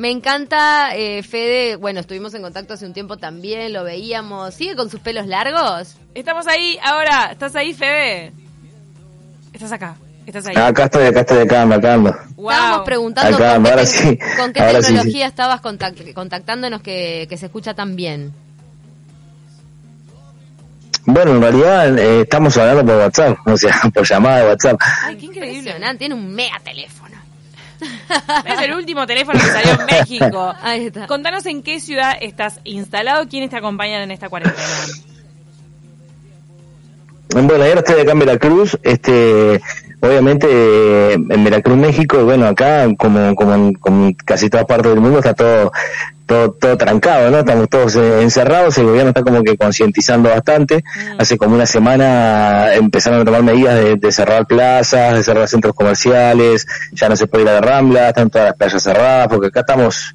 Me encanta, eh, Fede, bueno, estuvimos en contacto hace un tiempo también, lo veíamos. ¿Sigue con sus pelos largos? Estamos ahí ahora. ¿Estás ahí, Fede? Estás acá. Estás ahí. Ah, acá estoy, acá estoy, acá ando, acá ando. Wow. Estábamos preguntando Acá, con, qué sí, con qué sí, tecnología sí. estabas contact- contactándonos que, que se escucha tan bien. Bueno, en realidad eh, estamos hablando por WhatsApp, o sea, por llamada de WhatsApp. Ay, qué increíble. Tiene un mega teléfono. Es el último teléfono que salió en México. Ahí está. Contanos en qué ciudad estás instalado, quiénes te acompañan en esta cuarentena. Bueno, ahora estoy acá en Veracruz, este, obviamente eh, en Veracruz, México, y bueno, acá como, como en, como en casi todas partes del mundo está todo, todo, todo trancado, ¿no? Estamos todos eh, encerrados, el gobierno está como que concientizando bastante. Hace como una semana empezaron a tomar medidas de, de cerrar plazas, de cerrar centros comerciales, ya no se puede ir a la Rambla, están todas las playas cerradas, porque acá estamos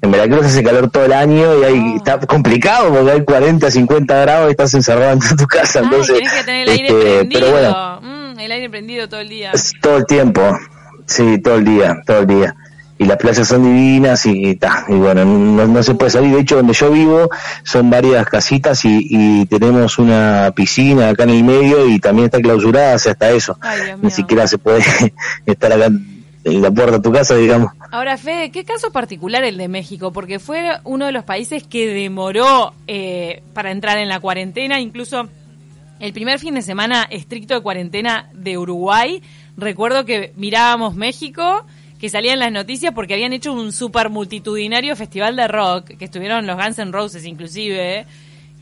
en Veracruz hace calor todo el año y ahí está complicado porque hay 40, 50 grados y estás encerrado en tu casa. Ay, entonces, tenés que tener el aire este, prendido. pero bueno, Mm, el aire prendido todo el día. es todo el tiempo, sí, todo el día, todo el día. Y las playas son divinas y ta, y bueno, no, no se puede salir. De hecho, donde yo vivo son varias casitas y, y tenemos una piscina acá en el medio y también está clausurada, hasta eso. Ay, Ni siquiera se puede estar acá en la puerta de tu casa, digamos. Ahora, Fede, ¿qué caso particular el de México? Porque fue uno de los países que demoró eh, para entrar en la cuarentena, incluso el primer fin de semana estricto de cuarentena de Uruguay. Recuerdo que mirábamos México, que salían las noticias porque habían hecho un super multitudinario festival de rock, que estuvieron los Guns N' Roses inclusive,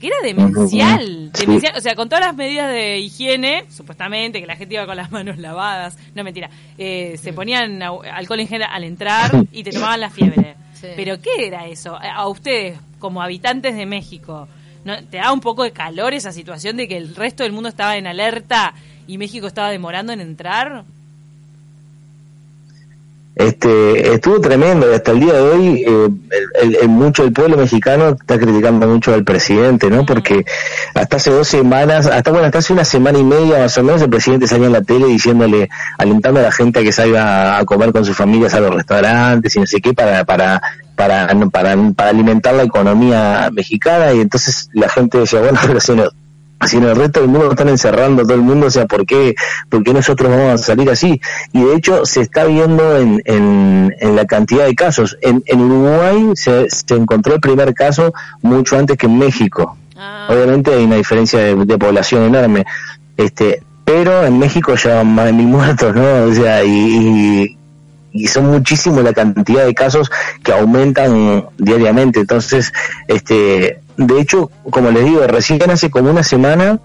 que era demencial, demencial. O sea, con todas las medidas de higiene, supuestamente, que la gente iba con las manos lavadas, no mentira, eh, se ponían alcohol en gel al entrar y te tomaban la fiebre. Sí. Pero ¿qué era eso? A ustedes, como habitantes de México, ¿no? ¿te da un poco de calor esa situación de que el resto del mundo estaba en alerta y México estaba demorando en entrar? Este, estuvo tremendo y hasta el día de hoy eh, el, mucho el pueblo mexicano está criticando mucho al presidente, ¿no? Porque hasta hace dos semanas, hasta bueno, hasta hace una semana y media más o menos el presidente salía en la tele diciéndole, alentando a la gente a que salga a comer con sus familias a los restaurantes y no sé qué para para para para, para alimentar la economía mexicana y entonces la gente decía, bueno, pero si no si en el resto del mundo lo están encerrando todo el mundo, o sea, ¿por qué, por qué nosotros vamos a salir así? Y de hecho se está viendo en, en, en la cantidad de casos. En, en Uruguay se, se encontró el primer caso mucho antes que en México. Ah, Obviamente hay una diferencia de, de población enorme. Este, pero en México ya van más de mil muertos, ¿no? O sea, y, y, y son muchísimos la cantidad de casos que aumentan diariamente. Entonces, este, de hecho, como les digo, recién hace como una semana,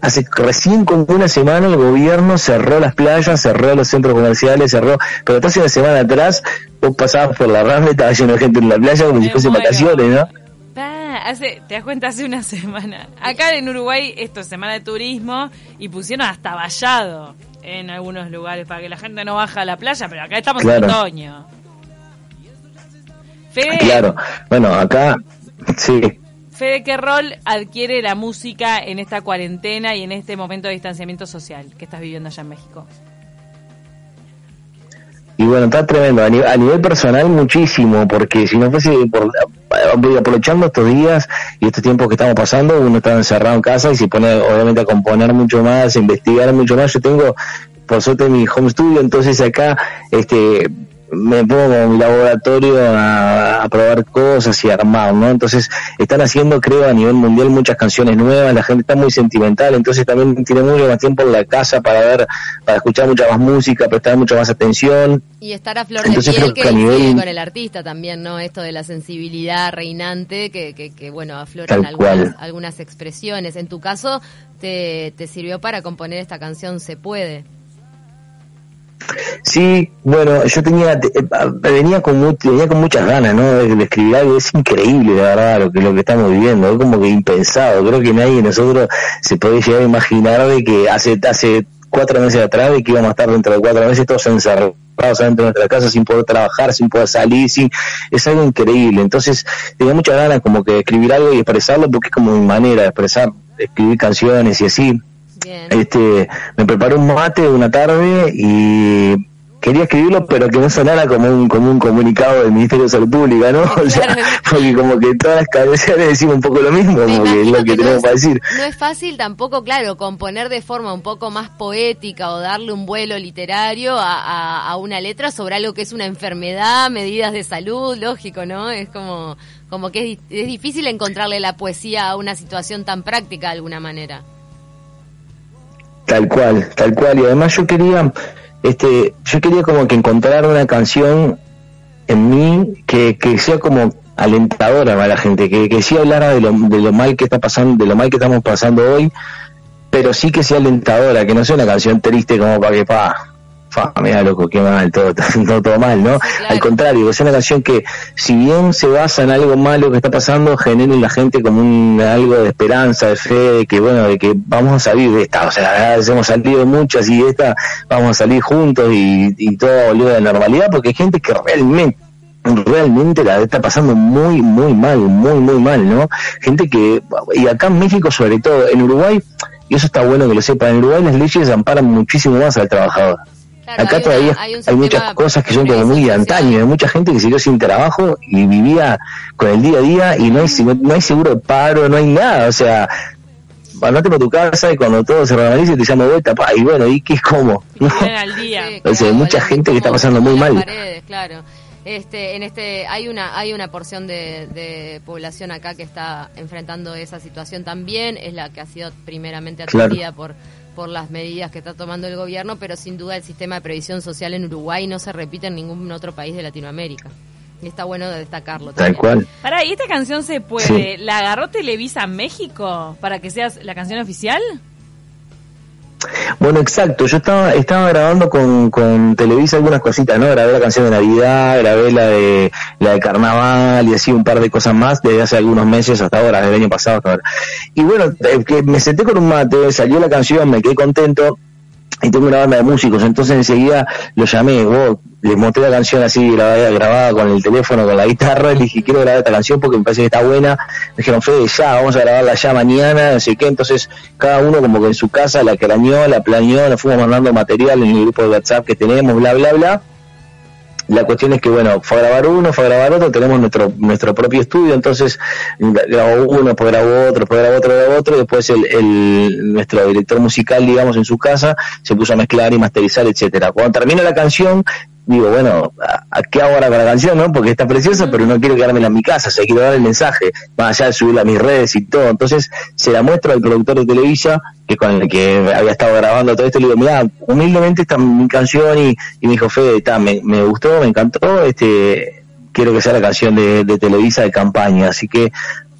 hace recién como una semana el gobierno cerró las playas, cerró los centros comerciales, cerró, pero hasta hace una semana atrás vos pasabas por la rambla y estaba lleno de gente en la playa como si muero. vacaciones, ¿no? hace, te das cuenta, hace una semana. Acá en Uruguay, esto es semana de turismo, y pusieron hasta vallado en algunos lugares para que la gente no baja a la playa, pero acá estamos en otoño. Fede, Claro, bueno, acá, sí. Fede, ¿qué rol adquiere la música en esta cuarentena y en este momento de distanciamiento social que estás viviendo allá en México? Y bueno, está tremendo. A nivel, a nivel personal, muchísimo, porque si no fuese voy aprovechando estos días y estos tiempos que estamos pasando, uno está encerrado en casa y se pone obviamente a componer mucho más, a investigar mucho más. Yo tengo, por suerte, mi home studio, entonces acá, este me pongo en mi laboratorio a, a probar cosas y a armar, ¿no? Entonces están haciendo, creo, a nivel mundial muchas canciones nuevas, la gente está muy sentimental, entonces también tiene mucho más tiempo en la casa para ver, para escuchar mucha más música, prestar mucha más atención. Y estar a flor de Entonces piel que que a nivel- con el artista también, ¿no? Esto de la sensibilidad reinante que, que, que, bueno, afloran algunas, algunas expresiones. En tu caso, te, te sirvió para componer esta canción Se Puede. Sí, bueno, yo tenía, te- eh, venía con, venía con muchas ganas, ¿no? De, escribir algo, es increíble, la verdad, lo que, lo que estamos viviendo, es como que impensado, creo que nadie de nosotros se puede llegar a imaginar de que hace, hace cuatro meses atrás, de que íbamos a estar dentro de cuatro meses todos encerrados adentro de nuestra casa sin poder trabajar, sin poder salir, sin, es algo increíble, entonces tenía muchas ganas como que de escribir algo y expresarlo porque es como mi manera de expresar, escribir canciones y así, Bien. este me preparé un mate una tarde y quería escribirlo, pero que no sonara como un, como un comunicado del Ministerio de Salud Pública, ¿no? O sea, porque como que todas las cabeceras decimos un poco lo mismo, como que es lo que, tenemos para decir. No es fácil tampoco, claro, componer de forma un poco más poética o darle un vuelo literario a, a, una letra sobre algo que es una enfermedad, medidas de salud, lógico, ¿no? Es como, como que es, es difícil encontrarle la poesía a una situación tan práctica de alguna manera. Tal cual, tal cual. Y además yo quería este, yo quería como que encontrar una canción en mí que, que sea como alentadora para la gente, que, que sí hablara de lo, de lo mal que está pasando, de lo mal que estamos pasando hoy, pero sí que sea alentadora, que no sea una canción triste como para que pa, fa, mira loco, qué mal, todo, todo, todo mal, ¿no? Al contrario, es una canción que, si bien se basa en algo malo que está pasando, genera en la gente como un algo de esperanza, de fe, de que bueno, de que vamos a salir de esta, o sea, hemos salido muchas y de esta vamos a salir juntos y, y todo volvió a la normalidad, porque hay gente que realmente realmente la está pasando muy, muy mal, muy, muy mal, ¿no? Gente que, y acá en México sobre todo, en Uruguay, y eso está bueno que lo sepan, en Uruguay las leyes amparan muchísimo más al trabajador. Acá todavía hay, muchas cosas que son como muy de antaño, hay mucha gente que siguió sin trabajo y vivía con el día a día y no hay, no hay seguro de paro, no hay nada, o sea, andate para tu casa y cuando todo se realice te llamo vuelta, pa, y bueno, ¿y qué es como? al día. o sea, hay mucha gente que está pasando muy mal. claro. Este, en este hay una hay una porción de, de, población acá que está enfrentando esa situación también, es la que ha sido primeramente atendida por por las medidas que está tomando el gobierno, pero sin duda el sistema de previsión social en Uruguay no se repite en ningún otro país de Latinoamérica. Y está bueno destacarlo. Tal cual. Para, ¿y esta canción se puede? ¿La agarró Televisa México para que sea la canción oficial? Bueno, exacto. Yo estaba estaba grabando con, con Televisa algunas cositas, ¿no? Grabé la canción de Navidad, grabé la de la de Carnaval y así un par de cosas más desde hace algunos meses hasta ahora, desde el año pasado hasta ahora. Y bueno, eh, que me senté con un mate, salió la canción, me quedé contento y tengo una banda de músicos, entonces enseguida lo llamé, vos, le mostré la canción así grabada, con el teléfono, con la guitarra, le dije quiero grabar esta canción porque me parece que está buena, me dijeron Fede ya, vamos a grabarla ya mañana, no sé qué, entonces cada uno como que en su casa la craneó, la planeó, la fuimos mandando material en el grupo de WhatsApp que tenemos, bla bla bla, la cuestión es que, bueno, fue a grabar uno, fue a grabar otro, tenemos nuestro nuestro propio estudio, entonces grabó uno, después grabó otro, después grabó otro, grabó otro, y después el, el, nuestro director musical, digamos, en su casa, se puso a mezclar y masterizar, etcétera. Cuando termina la canción, digo, bueno, ¿a, qué hago ahora con la canción, no? Porque está preciosa, pero no quiero quedarme en mi casa, o sea, quiero dar el mensaje, más allá de subirla a mis redes y todo. Entonces, se la muestro al productor de Televisa, que con el que había estado grabando todo esto, le digo, mira, humildemente está mi canción, y, y me dijo, Fede, está, me, me gustó, me encantó, este, quiero que sea la canción de, de Televisa de campaña, así que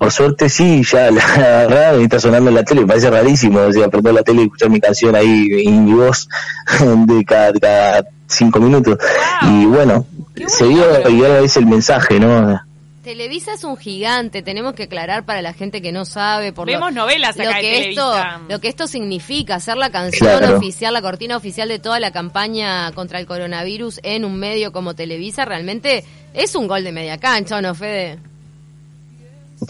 por suerte sí, ya la verdad está sonando en la tele, me parece rarísimo, o sea, la tele y escuchar mi canción ahí en mi voz de cada cinco minutos. Y bueno, se dio y ahora es el mensaje, ¿no? Televisa es un gigante, tenemos que aclarar para la gente que no sabe por Vemos novelas acá lo que esto lo que esto significa, hacer la canción oficial, la cortina oficial de toda la campaña contra el coronavirus en un medio como Televisa, realmente es un gol de media cancha, ¿o no, Fede?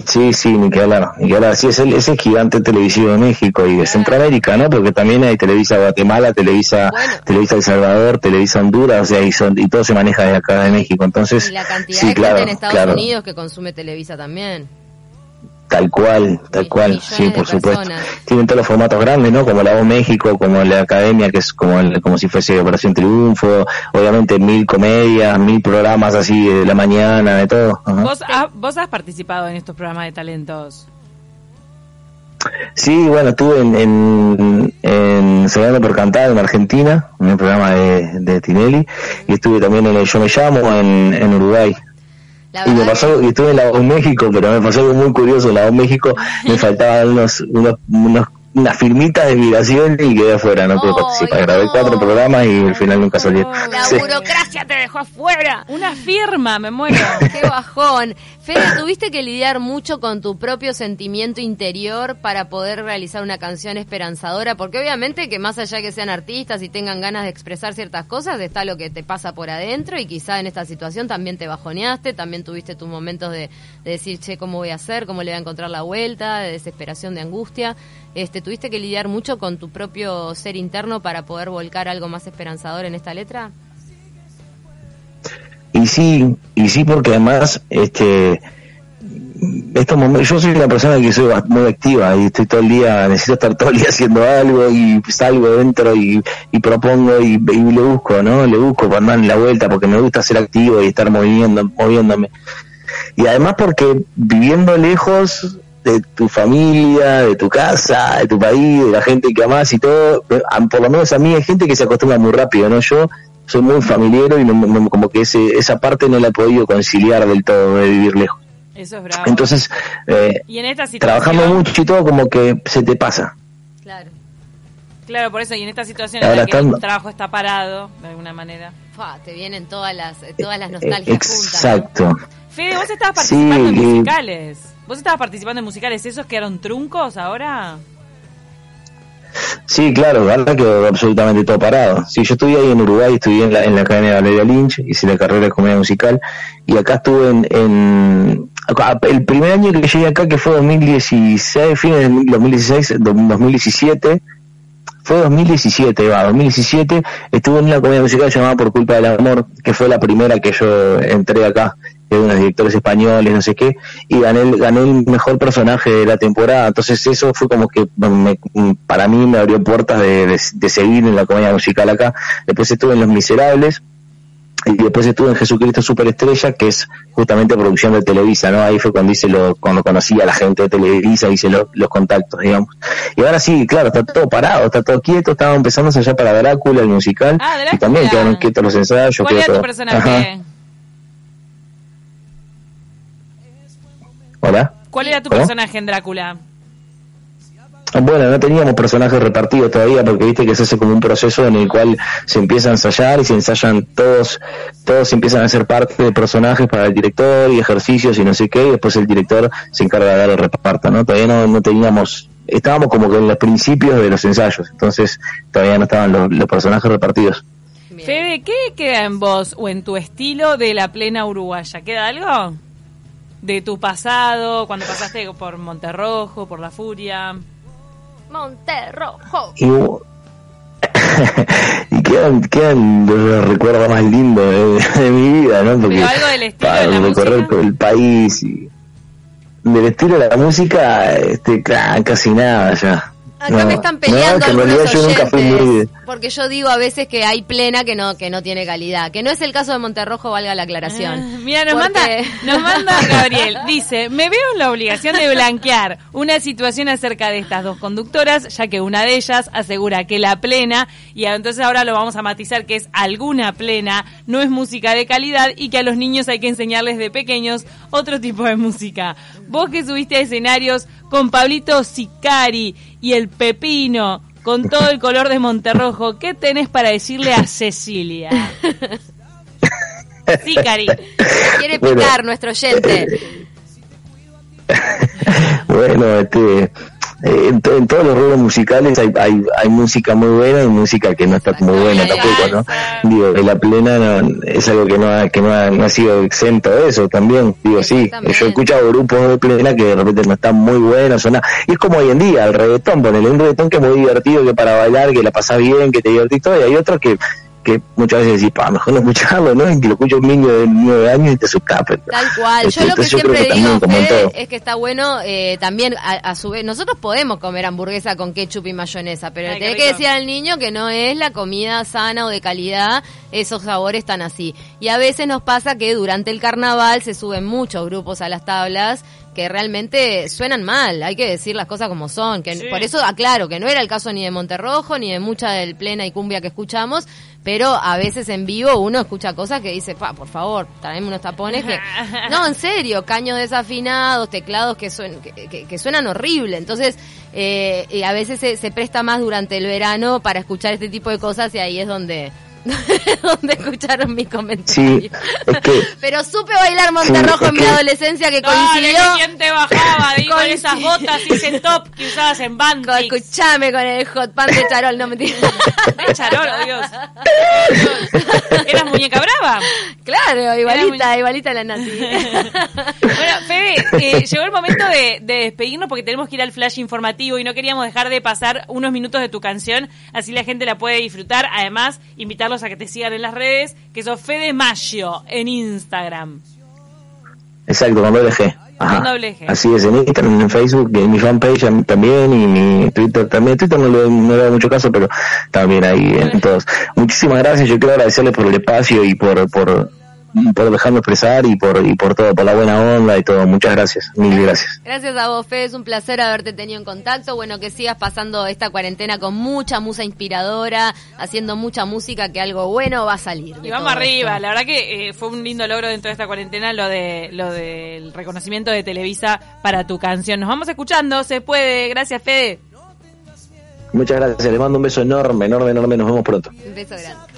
Sí, sí, ni que hablar, ni que hablar. Sí, es el, es gigante televisivo de México y de Centroamérica, ¿no? Porque también hay Televisa Guatemala, Televisa, Televisa El Salvador, Televisa Honduras, o sea, y, son, y todo se maneja de acá de México. Entonces, y la cantidad de gente en Estados Unidos que consume Televisa también. Tal cual, tal cual, sí, por supuesto. Tienen todos los formatos grandes, ¿no? Como la Voz México, como la Academia, que es como como si fuese Operación Triunfo, obviamente mil comedias, mil programas así de la mañana, de todo. ¿Vos, ¿Vos has participado en estos programas de talentos? Sí, bueno, estuve en, en, en por Cantar en Argentina, en el programa de, de Tinelli, y estuve también en el Yo Me Llamo en, en Uruguay y me pasó, y estuve en la voz México, pero me pasó algo muy curioso, en la voz México me faltaban unos, unos, unos una firmita de migración y quedé afuera, no pude participar. Grabé cuatro programas y al final nunca salí. La burocracia te dejó afuera. Una firma, me muero. Qué bajón. Fede, tuviste que lidiar mucho con tu propio sentimiento interior para poder realizar una canción esperanzadora, porque obviamente que más allá que sean artistas y tengan ganas de expresar ciertas cosas, está lo que te pasa por adentro y quizá en esta situación también te bajoneaste, también tuviste tus momentos de, de decir, che, ¿cómo voy a hacer? ¿Cómo le voy a encontrar la vuelta? De desesperación, de angustia. Este, ¿Tuviste que lidiar mucho con tu propio ser interno para poder volcar algo más esperanzador en esta letra? Y sí, y sí porque además, este, estos momentos, yo soy una persona que soy muy activa y estoy todo el día, necesito estar todo el día haciendo algo y salgo dentro y, propongo y, le busco, ¿no? Le busco cuando dan la vuelta porque me gusta ser activo y estar moviendo, moviéndome. Y además porque viviendo lejos de tu familia, de tu casa, de tu país, de la gente que amas y todo, por lo menos a mí hay gente que se acostumbra muy rápido, ¿no? Yo soy muy familiar y como que ese, esa parte no la he podido conciliar del todo de vivir lejos. Eso es bravo. Entonces, eh, trabajando mucho y todo, como que se te pasa. Claro. Claro, por eso, y en esta situación en la que el trabajo está parado, de alguna manera. te vienen todas las, todas las nostalgias Exacto. juntas. Exacto. Fede, vos estabas participando en musicales. ¿Vos estabas participando en musicales? ¿Esos quedaron truncos ahora? Sí, claro, ahora quedó absolutamente todo parado. Sí, yo estuve ahí en Uruguay, estudié en la, en la Academia de Valeria Lynch, hice la carrera de comedia musical, y acá estuve en, el primer año que llegué acá, que fue 2016, fin de 2016, 2017, fue 2017, va, 2017, estuve en una comedia musical llamada Por culpa del amor, que fue la primera que yo entré acá, de unos directores españoles, no sé qué, y gané, gané el mejor personaje de la temporada, entonces eso fue como que para mí me abrió puertas de, de seguir en la comedia musical acá, después estuve en Los Miserables, y después estuve en Jesucristo Superestrella, que es justamente producción de Televisa, ¿no? Ahí fue cuando hice lo, cuando conocí a la gente de Televisa, hice los contactos, digamos. Y ahora sí, claro, está todo parado, está todo quieto, estaba empezando allá para Drácula, el musical, ah, y también quedaron quietos los ensayos. ¿Cuál era tu personaje? ¿Hola? ¿Cuál era tu personaje en Drácula? Bueno, no teníamos personajes repartidos todavía porque viste que se hace como un proceso en el cual se empieza a ensayar y se ensayan todos, todos empiezan a ser parte de personajes para el director y ejercicios y no sé qué, y después el director se encarga de dar el reparto, ¿no? Todavía no, no teníamos, estábamos como que en los principios de los ensayos, entonces todavía no estaban los, los personajes repartidos. Fede, ¿qué queda en vos o en tu estilo de la plena uruguaya? ¿Queda algo? De tu pasado, cuando pasaste por Monterrojo, por La Furia. Monterrojo. Y, quedan, quedan los recuerdos más lindos de, mi vida, ¿no? Porque algo del estilo de la recorrer por el país y del estilo de la música, este, casi nada ya. Acá me están peleando algunos oyentes, porque yo digo a veces que hay plena que no que no tiene calidad, que no es el caso de Monterrojo, valga la aclaración. Ah, mira, nos manda nos manda Gabriel, dice, "Me veo en la obligación de blanquear una situación acerca de estas dos conductoras, ya que una de ellas asegura que la plena y entonces ahora lo vamos a matizar que es alguna plena, no es música de calidad y que a los niños hay que enseñarles de pequeños otro tipo de música. Vos que subiste a escenarios con Pablito Sicari y el Pepino, con todo el color de Monterrojo, ¿qué tenés para decirle a Cecilia? Sicari. Quiere picar nuestro oyente. bueno, este eh, en, todos los ruedos musicales hay, hay, hay, música muy buena y música que no está muy buena tampoco, ¿no? Digo, la plena es algo que no ha, que no ha, sido exento de eso también. Digo, sí, yo he escuchado grupos de plena que de repente no están muy buenos, suena, y es como hoy en día, el reggaetón, ponele un reggaetón que es muy divertido, que para bailar, que la pasás bien, que te divertís todo, y hay otros que que muchas veces decís, pa, mejor no escucharlo, ¿no? Y que lo escucha un niño de nueve años y te suscape. Tal cual. yo lo que siempre digo, es que está bueno eh, también, a, su vez, nosotros podemos comer hamburguesa con ketchup y mayonesa, pero Ay, que decir al niño que no es la comida sana o de calidad, esos sabores tan así. Y a veces nos pasa que durante el carnaval se suben muchos grupos a las tablas que realmente suenan mal, hay que decir las cosas como son, que por eso aclaro que no era el caso ni de Monterrojo ni de mucha del plena y cumbia que escuchamos, pero a veces en vivo uno escucha cosas que dice, pa, por favor, traeme unos tapones que... No, en serio, caños desafinados, teclados que, que, suenan horrible. Entonces, eh, y a veces se, se presta más durante el verano para escuchar este tipo de cosas y ahí es donde donde escucharon mi comentario. Pero supe bailar Monterrojo en mi adolescencia que coincidió. ¿Quién te bajaba? con esas botas y ese top que usabas en banda. Escuchame con el hot pan de Charol, no me ¿De Charol, oh Dios. ¿Eras muñeca brava? Claro, igualita, igualita la Nati. bueno, eh, llegó el momento de, de despedirnos porque tenemos que ir al flash informativo y no queríamos dejar de pasar unos minutos de tu canción, así la gente la puede disfrutar. Además, invitarlos a que te sigan en las redes, que sos Fede Maggio en Instagram. Exacto, con doble G. Ajá. Así es, en Instagram, en Facebook, en mi fanpage también y mi Twitter también. Twitter no le, no le da mucho caso, pero también ahí en todos. Muchísimas gracias. Yo quiero agradecerles por el espacio y por, por, por dejarme expresar y por, y por todo, por la buena onda y todo. Muchas gracias, mil gracias. Gracias a vos, Fe, es un placer haberte tenido en contacto. Bueno, que sigas pasando esta cuarentena con mucha musa inspiradora, haciendo mucha música, que algo bueno va a salir. Y vamos arriba, la verdad que eh, fue un lindo logro dentro de esta cuarentena lo de lo del reconocimiento de Televisa para tu canción. Nos vamos escuchando, se puede. Gracias, Fede. Muchas gracias, le mando un beso enorme, enorme, enorme. Nos vemos pronto. Un beso grande.